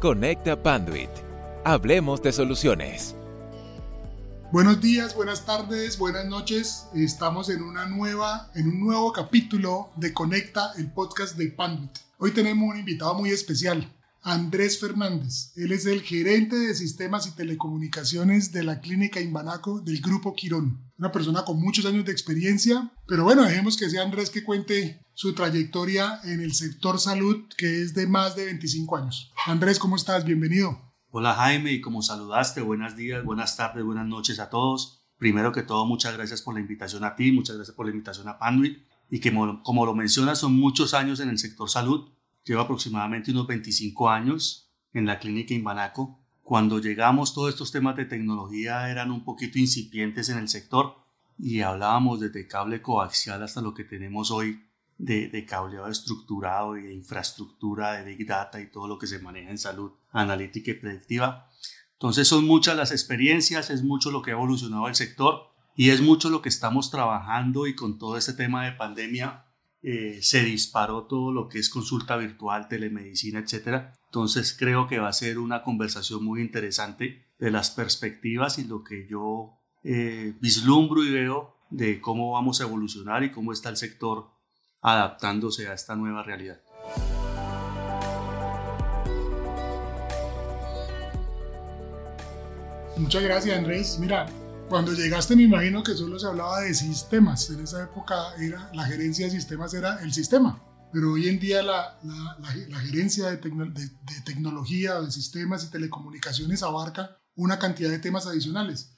Conecta Panduit. Hablemos de soluciones. Buenos días, buenas tardes, buenas noches. Estamos en una nueva, en un nuevo capítulo de Conecta, el podcast de Panduit. Hoy tenemos un invitado muy especial, Andrés Fernández. Él es el gerente de sistemas y telecomunicaciones de la clínica Imbanaco del Grupo Quirón. Una persona con muchos años de experiencia, pero bueno, dejemos que sea Andrés que cuente su trayectoria en el sector salud, que es de más de 25 años. Andrés, ¿cómo estás? Bienvenido. Hola Jaime, y como saludaste, buenos días, buenas tardes, buenas noches a todos. Primero que todo, muchas gracias por la invitación a ti, muchas gracias por la invitación a Panduit y que como lo mencionas, son muchos años en el sector salud lleva aproximadamente unos 25 años en la clínica Imbanaco. Cuando llegamos, todos estos temas de tecnología eran un poquito incipientes en el sector y hablábamos desde cable coaxial hasta lo que tenemos hoy de, de cableado estructurado y de infraestructura de Big Data y todo lo que se maneja en salud analítica y predictiva. Entonces son muchas las experiencias, es mucho lo que ha evolucionado el sector y es mucho lo que estamos trabajando y con todo este tema de pandemia eh, se disparó todo lo que es consulta virtual, telemedicina, etc. Entonces creo que va a ser una conversación muy interesante de las perspectivas y lo que yo eh, vislumbro y veo de cómo vamos a evolucionar y cómo está el sector adaptándose a esta nueva realidad. Muchas gracias Andrés. Mira, cuando llegaste me imagino que solo se hablaba de sistemas. En esa época era, la gerencia de sistemas era el sistema. Pero hoy en día la, gerencia de, de, tecnología, de sistemas y telecomunicaciones abarca una cantidad de temas adicionales.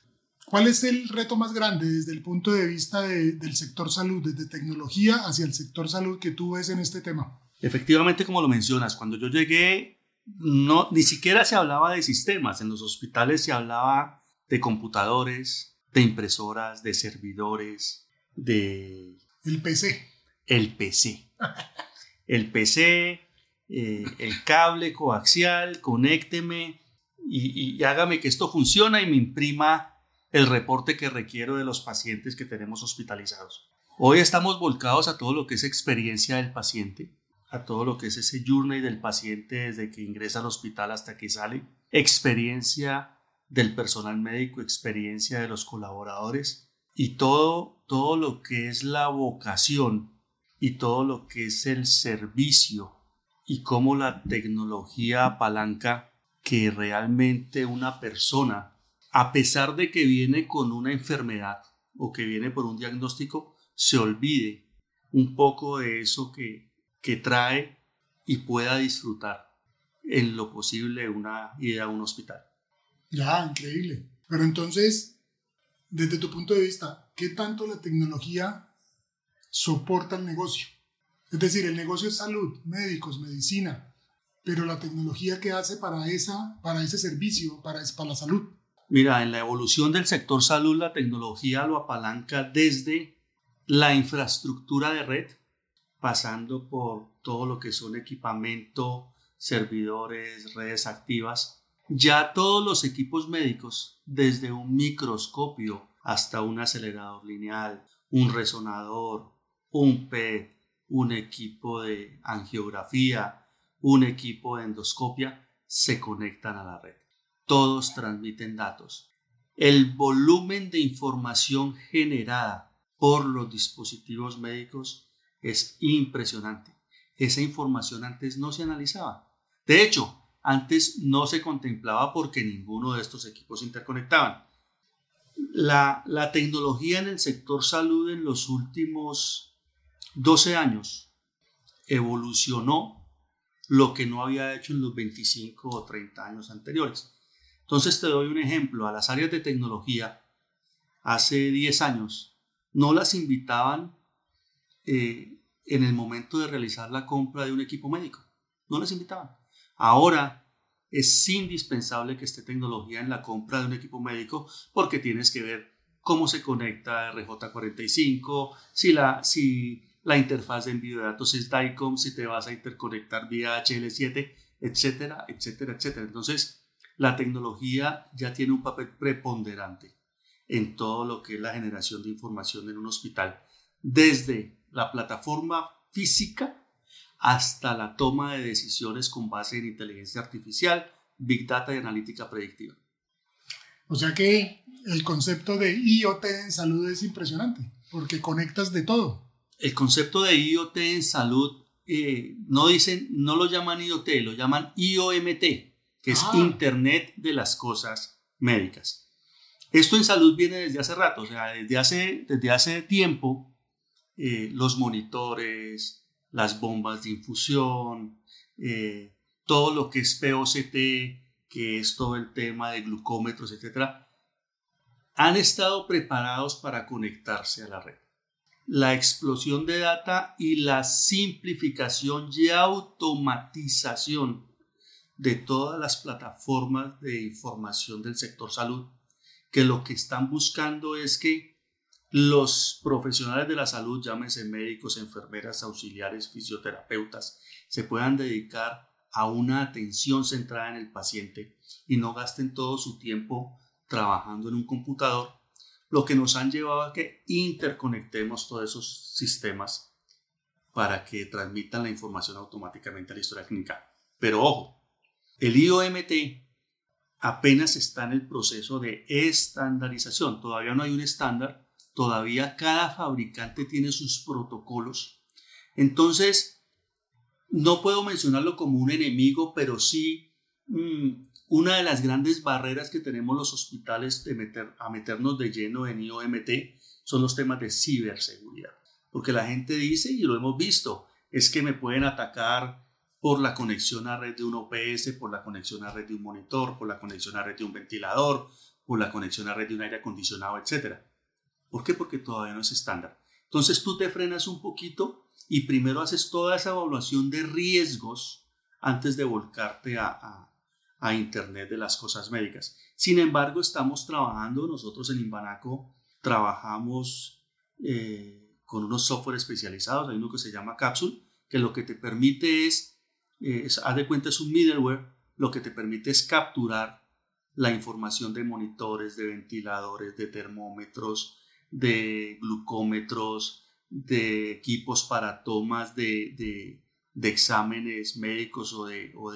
¿Cuál es el reto más grande desde el punto de vista del sector salud, desde tecnología hacia el sector salud que tú ves en este tema? Efectivamente, como lo mencionas, cuando yo llegué, no, ni siquiera se hablaba de sistemas. En los hospitales se hablaba de computadores, de impresoras, de servidores, de... El PC. El PC. El PC, eh, el cable coaxial, conécteme y, y hágame que esto funcione y me imprima el reporte que requiero de los pacientes que tenemos hospitalizados. Hoy estamos volcados a todo lo que es experiencia del paciente, a todo lo que es ese journey del paciente desde que ingresa al hospital hasta que sale, experiencia del personal médico, experiencia de los colaboradores y todo, todo lo que es la vocación y todo lo que es el servicio y cómo la tecnología apalanca que realmente una persona, a pesar de que viene con una enfermedad o que viene por un diagnóstico, se olvide un poco de eso que, que trae y pueda disfrutar en lo posible una ida a un hospital. Ya, increíble. Pero entonces, desde tu punto de vista, ¿qué tanto la tecnología soporta el negocio? Es decir, el negocio es salud, médicos, medicina, pero la tecnología que hace para, esa, para ese servicio, para, para la salud. Mira, en la evolución del sector salud, la tecnología lo apalanca desde la infraestructura de red, pasando por todo lo que son equipamiento, servidores, redes activas, ya todos los equipos médicos, desde un microscopio hasta un acelerador lineal, un resonador, un PET, un equipo de angiografía, un equipo de endoscopia, se conectan a la red. Todos transmiten datos. El volumen de información generada por los dispositivos médicos es impresionante. Esa información antes no se analizaba. De hecho, antes no se contemplaba porque ninguno de estos equipos interconectaban. La, la tecnología en el sector salud en los últimos 12 años evolucionó lo que no había hecho en los 25 o 30 años anteriores. Entonces te doy un ejemplo. A las áreas de tecnología, hace 10 años, no las invitaban eh, en el momento de realizar la compra de un equipo médico. No las invitaban. Ahora es indispensable que esté tecnología en la compra de un equipo médico porque tienes que ver cómo se conecta RJ45, si la, si la interfaz de envío de datos es DICOM, si te vas a interconectar vía HL7, etcétera, etcétera, etcétera. Entonces, la tecnología ya tiene un papel preponderante en todo lo que es la generación de información en un hospital, desde la plataforma física hasta la toma de decisiones con base en inteligencia artificial, big data y analítica predictiva. O sea que el concepto de IoT en salud es impresionante, porque conectas de todo. El concepto de IoT en salud eh, no dicen, no lo llaman IoT, lo llaman IOMT, que es ah. Internet de las Cosas Médicas. Esto en salud viene desde hace rato, o sea, desde hace, desde hace tiempo, eh, los monitores, las bombas de infusión, eh, todo lo que es POCT, que es todo el tema de glucómetros, etcétera, han estado preparados para conectarse a la red. La explosión de data y la simplificación y automatización de todas las plataformas de información del sector salud, que lo que están buscando es que los profesionales de la salud, llámense médicos, enfermeras, auxiliares, fisioterapeutas, se puedan dedicar a una atención centrada en el paciente y no gasten todo su tiempo trabajando en un computador, lo que nos han llevado a que interconectemos todos esos sistemas para que transmitan la información automáticamente a la historia clínica. Pero ojo, el IOMT apenas está en el proceso de estandarización. Todavía no hay un estándar, todavía cada fabricante tiene sus protocolos. Entonces, no puedo mencionarlo como un enemigo, pero sí mm, una de las grandes barreras que tenemos los hospitales a meternos de lleno en IOMT son los temas de ciberseguridad. Porque la gente dice, y lo hemos visto, es que me pueden atacar por la conexión a red de un OPS, por la conexión a red de un monitor, por la conexión a red de un ventilador, por la conexión a red de un aire acondicionado, etc. ¿Por qué? Porque todavía no es estándar. Entonces tú te frenas un poquito y primero haces toda esa evaluación de riesgos antes de volcarte a a Internet de las cosas médicas. Sin embargo, estamos trabajando, nosotros en Imbanaco trabajamos eh, con unos software especializados, hay uno que se llama Capsule, que lo que te permite es, eh, haz de cuenta, es un middleware, lo que te permite es capturar la información de monitores, de ventiladores, de termómetros, de glucómetros, de equipos para tomas de, exámenes médicos o de, o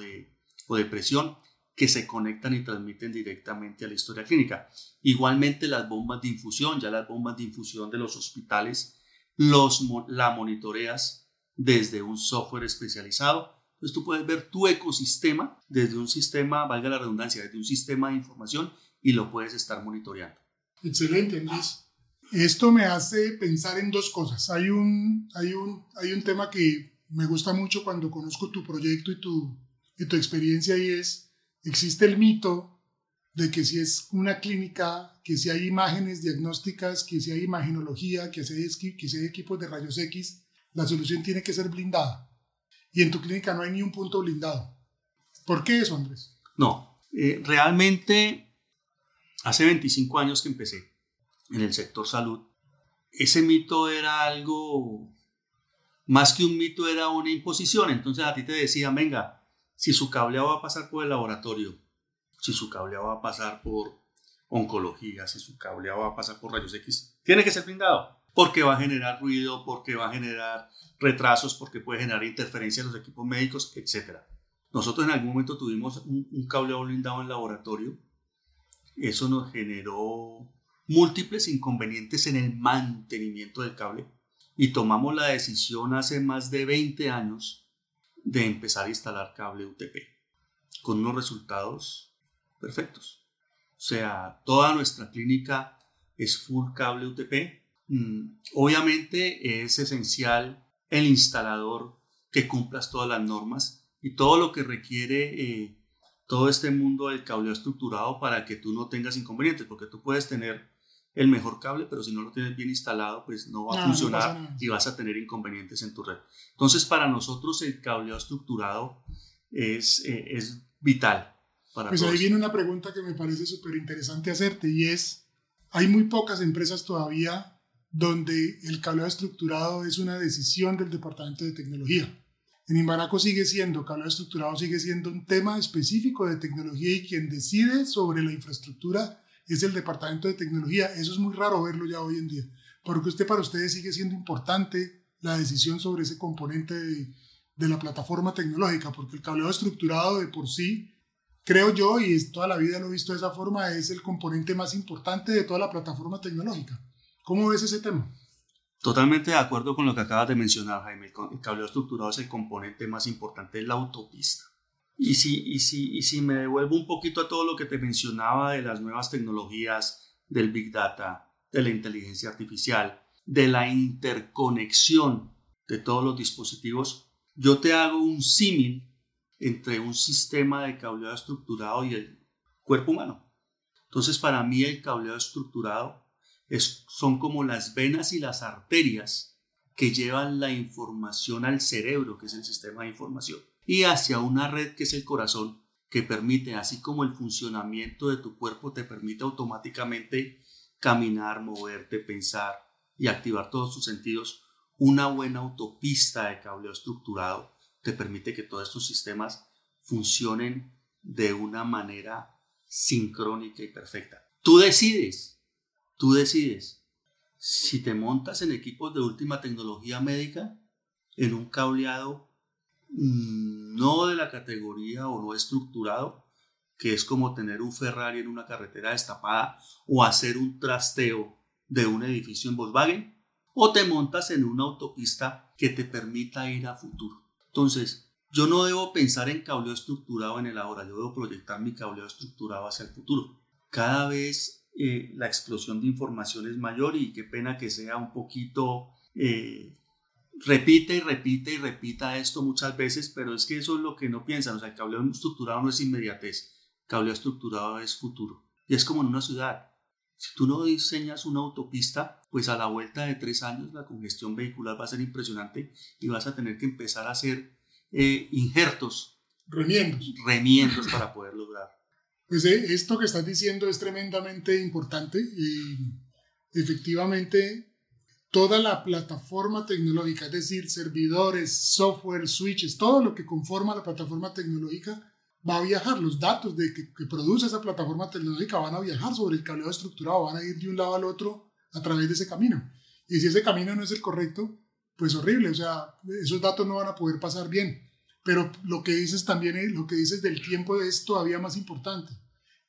o de presión que se conectan y transmiten directamente a la historia clínica. Igualmente las bombas de infusión, ya las bombas de infusión de los hospitales, los, la monitoreas desde un software especializado. Entonces tú puedes ver tu ecosistema desde un sistema, valga la redundancia, desde un sistema de información y lo puedes estar monitoreando. Excelente, Luis. Esto me hace pensar en dos cosas. Hay un, hay un, hay un tema que me gusta mucho cuando conozco tu proyecto y tu, y tu experiencia y es existe el mito de que si es una clínica, que si hay imágenes diagnósticas, que si hay imagenología, que si hay, que si hay equipos de rayos X, la solución tiene que ser blindada. Y en tu clínica no hay ni un punto blindado. ¿Por qué eso, Andrés? No, eh, realmente hace 25 años que empecé en el sector salud, ese mito era algo, más que un mito, era una imposición. Entonces a ti te decía, venga, si su cableado va a pasar por el laboratorio, si su cableado va a pasar por oncología, si su cableado va a pasar por rayos X, tiene que ser blindado, porque va a generar ruido, porque va a generar retrasos, porque puede generar interferencia en los equipos médicos, etc. Nosotros en algún momento tuvimos un, un cableado blindado en laboratorio, eso nos generó múltiples inconvenientes en el mantenimiento del cable y tomamos la decisión hace más de 20 años de empezar a instalar cable UTP con unos resultados perfectos. O sea, toda nuestra clínica es full cable UTP. Mm, obviamente es esencial el instalador que cumplas todas las normas y todo lo que requiere eh, todo este mundo del cable estructurado para que tú no tengas inconvenientes, porque tú puedes tener el mejor cable, pero si no lo tienes bien instalado, pues no va a funcionar y vas a tener inconvenientes en tu red. Entonces, para nosotros el cableado estructurado es, eh, es vital. Para pues ahí viene una pregunta que me parece súper interesante hacerte y es, hay muy pocas empresas todavía donde el cableado estructurado es una decisión del departamento de tecnología. En Imbanaco sigue siendo, cableado estructurado sigue siendo un tema específico de tecnología y quien decide sobre la infraestructura es el departamento de tecnología. Eso es muy raro verlo ya hoy en día, porque usted para ustedes sigue siendo importante la decisión sobre ese componente de la plataforma tecnológica, porque el cableado estructurado de por sí, creo yo, y toda la vida lo he visto de esa forma, es el componente más importante de toda la plataforma tecnológica. ¿Cómo ves ese tema? Totalmente de acuerdo con lo que acabas de mencionar, Jaime. El cableado estructurado es el componente más importante de la autopista. Y si, y, si, y si me devuelvo un poquito a todo lo que te mencionaba de las nuevas tecnologías, del Big Data, de la inteligencia artificial, de la interconexión de todos los dispositivos, yo te hago un símil entre un sistema de cableado estructurado y el cuerpo humano. Entonces, para mí el cableado estructurado son como las venas y las arterias que llevan la información al cerebro, que es el sistema de información, y hacia una red que es el corazón, que permite, así como el funcionamiento de tu cuerpo te permite automáticamente caminar, moverte, pensar y activar todos tus sentidos, una buena autopista de cableo estructurado te permite que todos estos sistemas funcionen de una manera sincrónica y perfecta. Tú decides Tú decides si te montas en equipos de última tecnología médica, en un cableado mm, no de la categoría o no estructurado, que es como tener un Ferrari en una carretera destapada o hacer un trasteo de un edificio en Volkswagen, o te montas en una autopista que te permita ir a futuro. Entonces, yo no debo pensar en cableo estructurado en el ahora, yo debo proyectar mi cableo estructurado hacia el futuro. Cada vez eh, la explosión de información es mayor y qué pena que sea un poquito... Eh, repite y repite y repita esto muchas veces, pero es que eso es lo que no piensan. O sea, el cableado estructurado no es inmediatez, el cableado estructurado es futuro. Y es como en una ciudad. Si tú no diseñas una autopista, pues a la vuelta de tres años la congestión vehicular va a ser impresionante y vas a tener que empezar a hacer eh, injertos. Remiendos. Remiendos para poder lograr. Pues eh, esto que estás diciendo es tremendamente importante y efectivamente toda la plataforma tecnológica, es decir, servidores, software, switches, todo lo que conforma la plataforma tecnológica va a viajar. Los datos de que, produce esa plataforma tecnológica van a viajar sobre el cableado estructurado, van a ir de un lado al otro a través de ese camino. Y si ese camino no es el correcto, pues horrible, o sea, esos datos no van a poder pasar bien. Pero lo que dices también, lo que dices del tiempo es todavía más importante.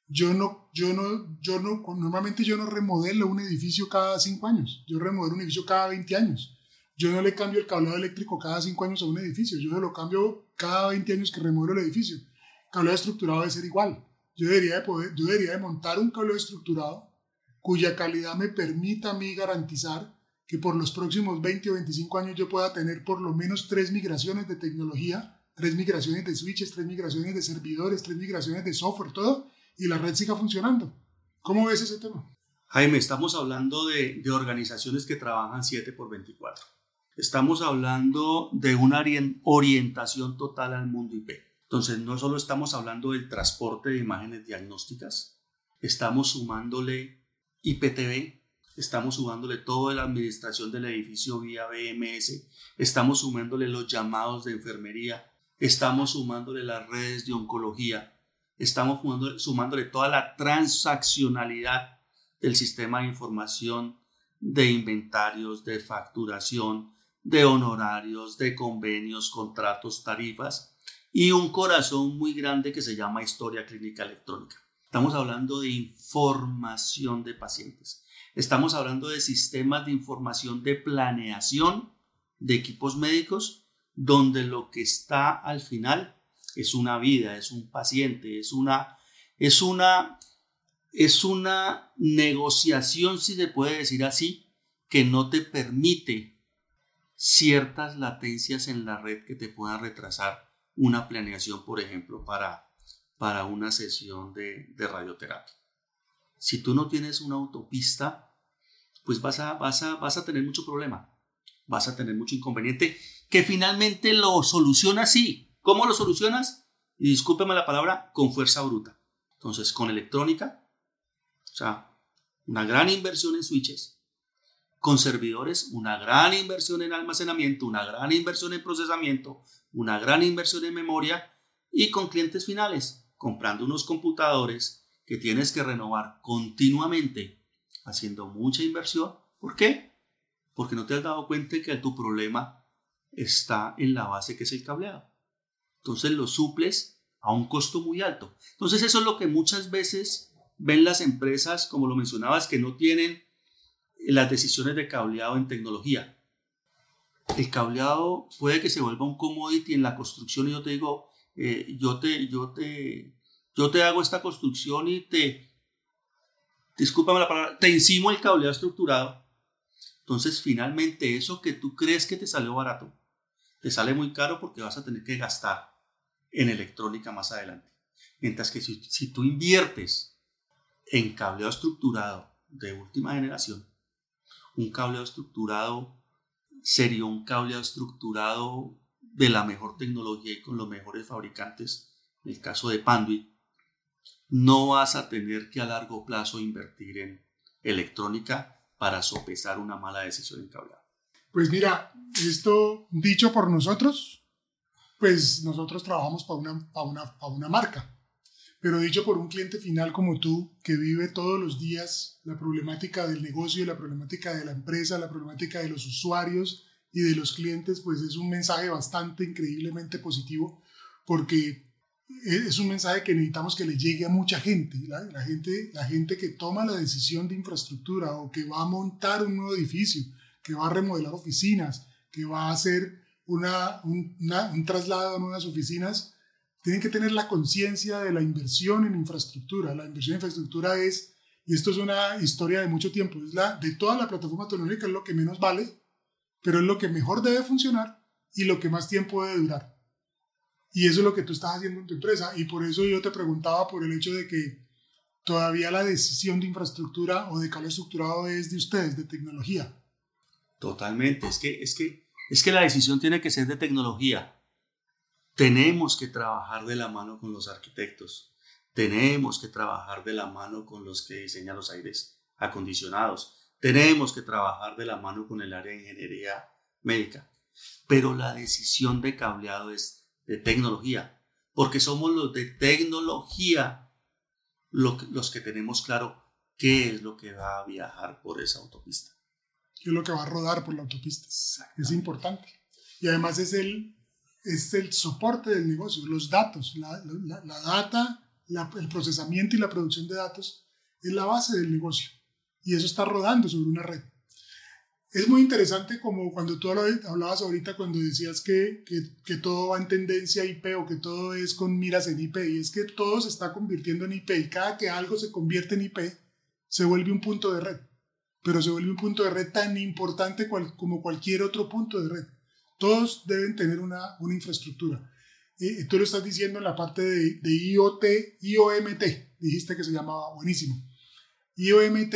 Yo no, yo no, yo no, normalmente yo no remodelo un edificio cada cinco años. Yo remodelo un edificio cada 20 años. Yo no le cambio el cableado eléctrico cada cinco años a un edificio. Yo lo cambio cada 20 años que remodelo el edificio. El cableado estructurado debe ser igual. Yo debería de poder, yo debería de montar un cableado estructurado cuya calidad me permita a mí garantizar que por los próximos 20 o 25 años yo pueda tener por lo menos tres migraciones de tecnología tres migraciones de switches, tres migraciones de servidores, tres migraciones de software, todo, y la red siga funcionando. ¿Cómo ves ese tema? Jaime, estamos hablando de, de organizaciones que trabajan 7 por 24. Estamos hablando de una orientación total al mundo IP. Entonces, no solo estamos hablando del transporte de imágenes diagnósticas, estamos sumándole IPTV, estamos sumándole toda la administración del edificio vía BMS, estamos sumándole los llamados de enfermería, estamos sumándole las redes de oncología, estamos sumándole toda la transaccionalidad del sistema de información de inventarios, de facturación, de honorarios, de convenios, contratos, tarifas y un corazón muy grande que se llama historia clínica electrónica. Estamos hablando de información de pacientes. Estamos hablando de sistemas de información de planeación de equipos médicos donde lo que está al final es una vida, es un paciente, es una, es una, es una negociación, si se puede decir así, que no te permite ciertas latencias en la red que te puedan retrasar una planeación, por ejemplo, para, para una sesión de, de radioterapia. Si tú no tienes una autopista, pues vas a, vas a, vas a tener mucho problema vas a tener mucho inconveniente que finalmente lo soluciona así. ¿Cómo lo solucionas? Y discúlpeme la palabra, con fuerza bruta. Entonces, con electrónica, o sea, una gran inversión en switches, con servidores, una gran inversión en almacenamiento, una gran inversión en procesamiento, una gran inversión en memoria y con clientes finales, comprando unos computadores que tienes que renovar continuamente, haciendo mucha inversión. ¿Por qué? Porque no te has dado cuenta que tu problema está en la base que es el cableado. Entonces lo suples a un costo muy alto. Entonces eso es lo que muchas veces ven las empresas, como lo mencionabas, que no tienen las decisiones de cableado en tecnología. El cableado puede que se vuelva un commodity en la construcción y yo te digo, eh, yo, te, yo, te, yo te hago esta construcción y te, discúlpame la palabra, te encimo el cableado estructurado. Entonces, finalmente, eso que tú crees que te salió barato, te sale muy caro porque vas a tener que gastar en electrónica más adelante. Mientras que si, tú inviertes en cableado estructurado de última generación, un cableado estructurado sería un cableado estructurado de la mejor tecnología y con los mejores fabricantes, en el caso de Panduit, no vas a tener que a largo plazo invertir en electrónica para sopesar una mala decisión en cableado. Pues mira, esto dicho por nosotros, pues nosotros trabajamos para una, para una, para una marca, pero dicho por un cliente final como tú, que vive todos los días la problemática del negocio, la problemática de la empresa, la problemática de los usuarios y de los clientes, pues es un mensaje bastante increíblemente positivo, porque es un mensaje que necesitamos que le llegue a mucha gente. La, gente. la gente que toma la decisión de infraestructura o que va a montar un nuevo edificio, que va a remodelar oficinas, que va a hacer una, un, un traslado a nuevas oficinas, tienen que tener la conciencia de la inversión en infraestructura. La inversión en infraestructura es, y esto es una historia de mucho tiempo, es la de toda la plataforma tecnológica, es lo que menos vale, pero es lo que mejor debe funcionar y lo que más tiempo debe durar. Y eso es lo que tú estás haciendo en tu empresa. Y por eso yo te preguntaba por el hecho de que todavía la decisión de infraestructura o de cable estructurado es de ustedes, de tecnología. Totalmente. Es que, es que, es que la decisión tiene que ser de tecnología. Tenemos que trabajar de la mano con los arquitectos. Tenemos que trabajar de la mano con los que diseñan los aires acondicionados. Tenemos que trabajar de la mano con el área de ingeniería médica. Pero la decisión de cableado es de tecnología, porque somos los de tecnología los que tenemos claro qué es lo que va a viajar por esa autopista. ¿Qué es lo que va a rodar por la autopista? Es importante. Y además es el, es el soporte del negocio, los datos, la, la, data, el procesamiento y la producción de datos es la base del negocio. Y eso está rodando sobre una red es muy interesante como cuando tú hablabas ahorita cuando decías que, que, todo va en tendencia IP o que todo es con miras en IP y es que todo se está convirtiendo en IP y cada que algo se convierte en IP se vuelve un punto de red, pero se vuelve un punto de red tan importante como cualquier otro punto de red. Todos deben tener una, una infraestructura. y tú lo estás diciendo en la parte de, de IoT, IOMT, dijiste que se llamaba buenísimo. IOMT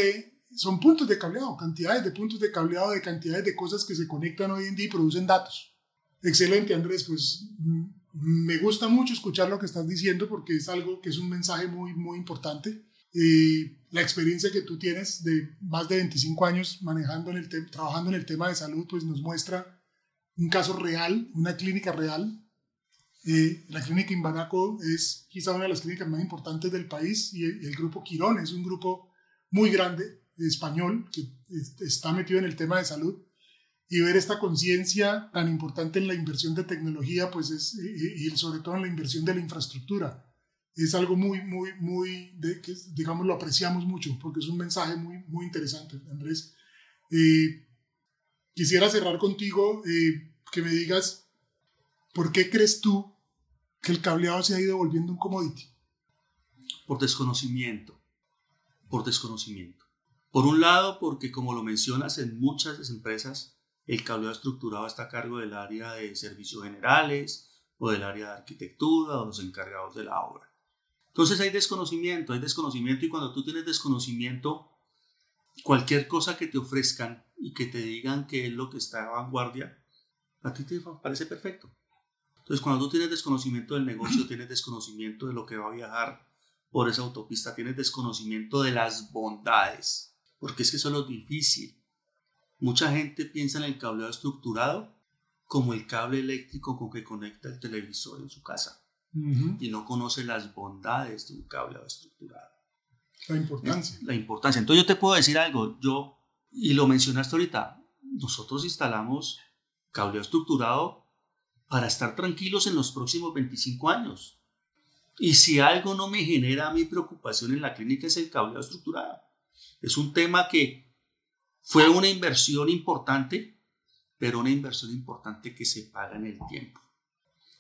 son puntos de cableado, cantidades de puntos de cableado, de cantidades de cosas que se conectan hoy en día y producen datos. Excelente, Andrés, pues mm, me gusta mucho escuchar lo que estás diciendo porque es algo que es un mensaje muy, muy importante. Eh, la experiencia que tú tienes de más de 25 años manejando en el trabajando en el tema de salud, pues nos muestra un caso real, una clínica real. Eh, la clínica Imbanaco es quizá una de las clínicas más importantes del país y el, el grupo Quirón es un grupo muy grande español que está metido en el tema de salud y ver esta conciencia tan importante en la inversión de tecnología, pues es, y, sobre todo en la inversión de la infraestructura. Es algo muy, muy, muy, de, que digamos lo apreciamos mucho porque es un mensaje muy, muy interesante, Andrés. Eh, quisiera cerrar contigo, eh, que me digas, ¿por qué crees tú que el cableado se ha ido volviendo un commodity? Por desconocimiento, por desconocimiento. Por un lado, porque como lo mencionas, en muchas empresas el cableado estructurado está a cargo del área de servicios generales o del área de arquitectura o los encargados de la obra. Entonces hay desconocimiento, hay desconocimiento y cuando tú tienes desconocimiento, cualquier cosa que te ofrezcan y que te digan que es lo que está a vanguardia, a ti te parece perfecto. Entonces cuando tú tienes desconocimiento del negocio, tienes desconocimiento de lo que va a viajar por esa autopista, tienes desconocimiento de las bondades porque es que eso es lo difícil. Mucha gente piensa en el cableado estructurado como el cable eléctrico con que conecta el televisor en su casa y no conoce las bondades de un cableado estructurado. La importancia. La importancia. Entonces yo te puedo decir algo, yo, y lo mencionaste ahorita, nosotros instalamos cableado estructurado para estar tranquilos en los próximos 25 años. Y si algo no me genera mi preocupación en la clínica es el cableado estructurado. Es un tema que fue una inversión importante, pero una inversión importante que se paga en el tiempo.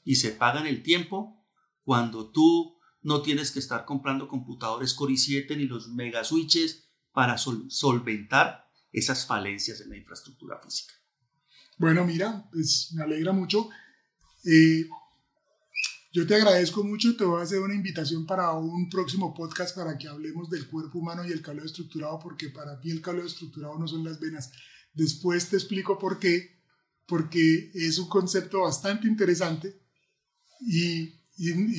Y se paga en el tiempo cuando tú no tienes que estar comprando computadores Core i7 ni los mega switches para solventar esas falencias en la infraestructura física. Bueno, mira, pues me alegra mucho. Eh, yo te agradezco mucho, te voy a hacer una invitación para un próximo podcast para que hablemos del cuerpo humano y el cableado estructurado, porque para mí el cableado estructurado no son las venas. Después te explico por qué, porque es un concepto bastante interesante y,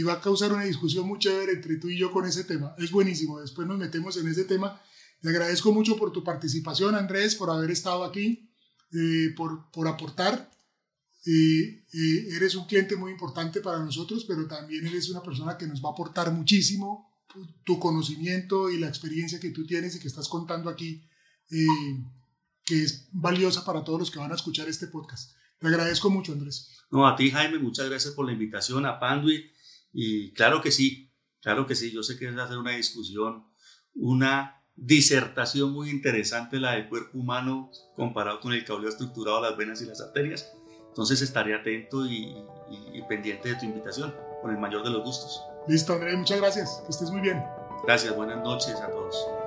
va a causar una discusión muy chévere entre tú y yo con ese tema. Es buenísimo, después nos metemos en ese tema. Te agradezco mucho por tu participación, Andrés, por haber estado aquí, eh, por, por aportar eres un cliente muy importante para nosotros, pero también eres una persona que nos va a aportar muchísimo tu conocimiento y la experiencia que tú tienes y que estás contando aquí, eh, que es valiosa para todos los que van a escuchar este podcast. Te agradezco mucho, Andrés. No, a ti, Jaime, muchas gracias por la invitación a Panduit. Y claro que sí, claro que sí, yo sé que es hacer una discusión, una disertación muy interesante, la del cuerpo humano comparado con el cableo estructurado de las venas y las arterias entonces estaré atento y, pendiente de tu invitación, con el mayor de los gustos. Listo, André, muchas gracias. Que estés muy bien. Gracias, buenas noches a todos.